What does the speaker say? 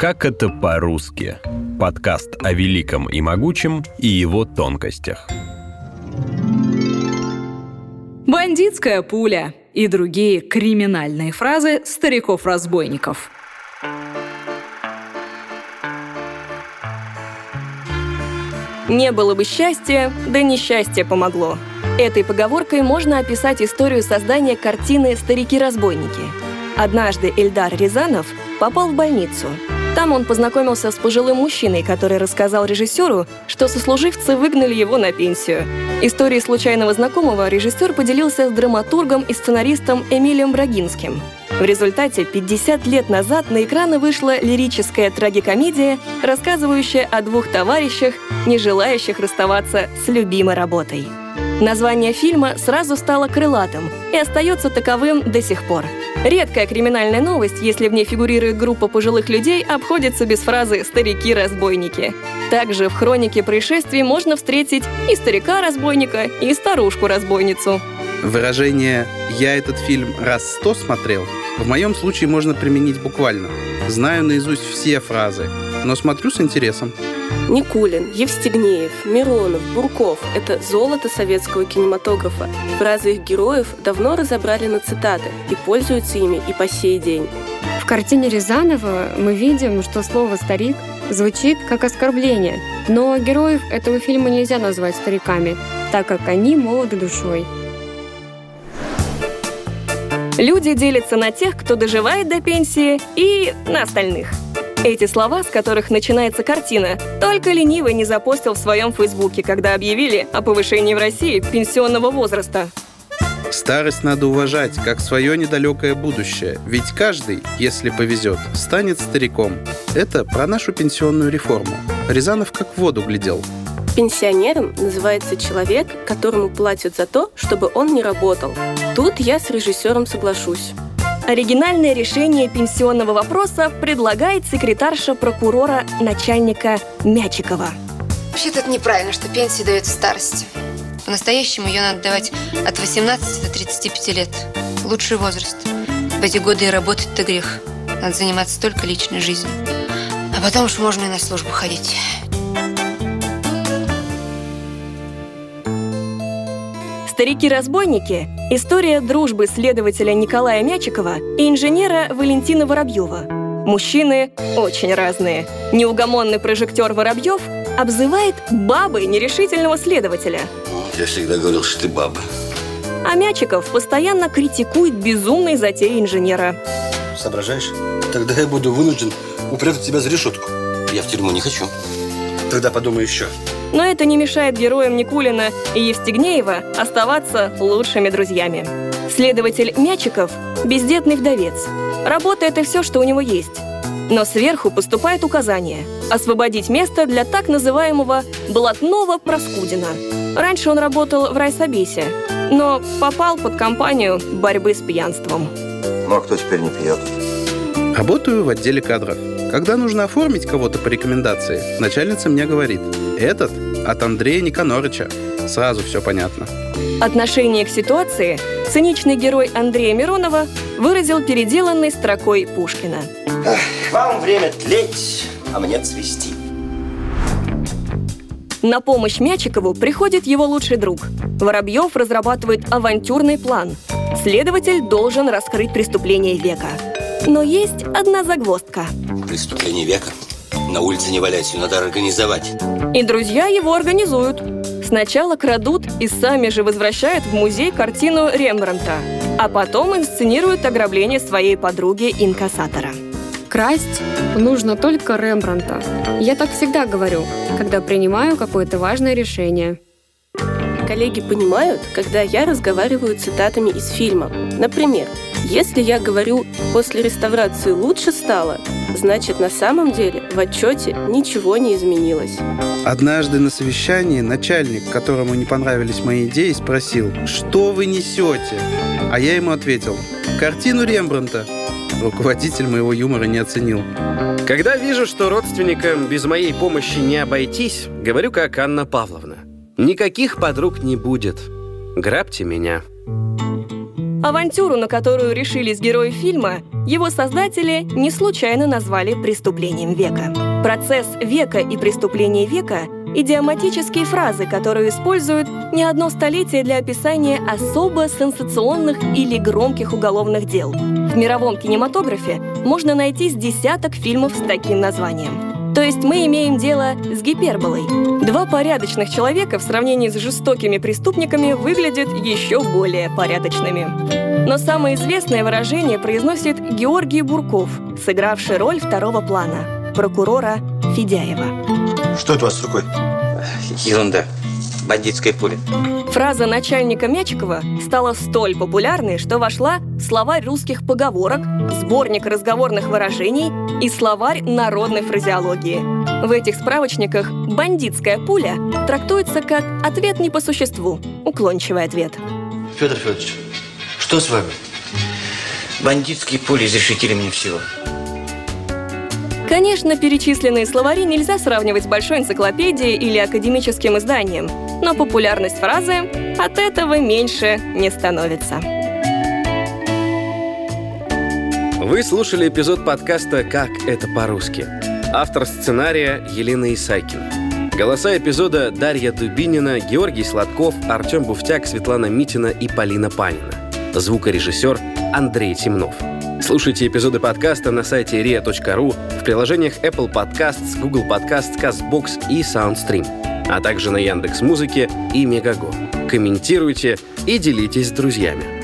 Как это по-русски? Подкаст о великом и могучем и его тонкостях. Бандитская пуля и другие криминальные фразы стариков-разбойников. Не было бы счастья, да несчастье помогло. Этой поговоркой можно описать историю создания картины «Старики-разбойники». Однажды Эльдар Рязанов попал в больницу. Там он познакомился с пожилым мужчиной, который рассказал режиссеру, что сослуживцы выгнали его на пенсию. Историей случайного знакомого режиссер поделился с драматургом и сценаристом Эмилием Брагинским. В результате 50 лет назад на экраны вышла лирическая трагикомедия, рассказывающая о двух товарищах, не желающих расставаться с любимой работой. Название фильма сразу стало крылатым и остается таковым до сих пор. Редкая криминальная новость, если в ней фигурирует группа пожилых людей, обходится без фразы «старики-разбойники». Также в хронике происшествий можно встретить и старика-разбойника, и старушку-разбойницу. Выражение «я этот фильм раз сто смотрел» в моем случае можно применить буквально. Знаю наизусть все фразы, но смотрю с интересом. Никулин, Евстигнеев, Миронов, Бурков – это золото советского кинематографа. Фразы их героев давно разобрали на цитаты и пользуются ими и по сей день. В картине Рязанова мы видим, что слово «старик» звучит как оскорбление, но героев этого фильма нельзя назвать стариками, так как они молоды душой. Люди делятся на тех, кто доживает до пенсии, и на остальных – эти слова, с которых начинается картина, только ленивый не запостил в своем фейсбуке, когда объявили о повышении в России пенсионного возраста. Старость надо уважать, как свое недалекое будущее, ведь каждый, если повезет, станет стариком. Это про нашу пенсионную реформу. Рязанов как в воду глядел. Пенсионером называется человек, которому платят за то, чтобы он не работал. Тут я с режиссером соглашусь. Оригинальное решение пенсионного вопроса предлагает секретарша прокурора начальника Мячикова. Вообще-то это неправильно, что пенсии дают в старости. По-настоящему ее надо давать от 18 до 35 лет. Лучший возраст. В эти годы и работать-то грех. Надо заниматься только личной жизнью. А потом уж можно и на службу ходить. «Старики-разбойники» — история дружбы следователя Николая Мячикова и инженера Валентина Воробьева. Мужчины очень разные. Неугомонный прожектор Воробьев обзывает бабой нерешительного следователя. Я всегда говорил, что ты баба. А Мячиков постоянно критикует безумные затеи инженера. Соображаешь? Тогда я буду вынужден упрятать тебя за решетку. Я в тюрьму не хочу. Тогда подумай еще. Но это не мешает героям Никулина и Евстигнеева оставаться лучшими друзьями. Следователь Мячиков – бездетный вдовец. Работа – это все, что у него есть. Но сверху поступает указание – освободить место для так называемого блатного Проскудина. Раньше он работал в райсобесе, но попал под компанию борьбы с пьянством. Ну а кто теперь не пьет? Работаю в отделе кадров. Когда нужно оформить кого-то по рекомендации, начальница мне говорит, этот от Андрея Никонорыча. Сразу все понятно. Отношение к ситуации циничный герой Андрея Миронова выразил переделанной строкой Пушкина. Вам время тлеть, а мне цвести. На помощь Мячикову приходит его лучший друг. Воробьев разрабатывает авантюрный план. Следователь должен раскрыть преступление века – но есть одна загвоздка. Преступление века? На улице не валять, ее надо организовать. И друзья его организуют. Сначала крадут и сами же возвращают в музей картину Рембранта, а потом инсценируют ограбление своей подруги-инкассатора. Красть нужно только Рембранта. Я так всегда говорю, когда принимаю какое-то важное решение. Коллеги понимают, когда я разговариваю цитатами из фильма. Например, если я говорю «после реставрации лучше стало», значит на самом деле в отчете ничего не изменилось. Однажды на совещании начальник, которому не понравились мои идеи, спросил, что вы несете? А я ему ответил, картину Рембранта. Руководитель моего юмора не оценил. Когда вижу, что родственникам без моей помощи не обойтись, говорю как Анна Павловна. Никаких подруг не будет. Грабьте меня. Авантюру, на которую решились герои фильма, его создатели не случайно назвали «преступлением века». Процесс века и преступление века — идиоматические фразы, которые используют не одно столетие для описания особо сенсационных или громких уголовных дел. В мировом кинематографе можно найти с десяток фильмов с таким названием. То есть мы имеем дело с гиперболой. Два порядочных человека в сравнении с жестокими преступниками выглядят еще более порядочными. Но самое известное выражение произносит Георгий Бурков, сыгравший роль второго плана – прокурора Федяева. Что это у вас с рукой? Ерунда. Бандитская пуля. Фраза начальника Мячикова стала столь популярной, что вошла в словарь русских поговорок, сборник разговорных выражений и словарь народной фразеологии. В этих справочниках «бандитская пуля» трактуется как ответ не по существу, уклончивый ответ. Федор Федорович, что с вами? Бандитские пули изрешетили мне всего. Конечно, перечисленные словари нельзя сравнивать с большой энциклопедией или академическим изданием, но популярность фразы от этого меньше не становится. Вы слушали эпизод подкаста «Как это по-русски». Автор сценария Елена Исайкина. Голоса эпизода Дарья Дубинина, Георгий Сладков, Артем Буфтяк, Светлана Митина и Полина Панина. Звукорежиссер Андрей Темнов. Слушайте эпизоды подкаста на сайте ria.ru, в приложениях Apple Podcasts, Google Podcasts, CastBox и SoundStream, а также на Яндекс Музыке и Мегаго. Комментируйте и делитесь с друзьями.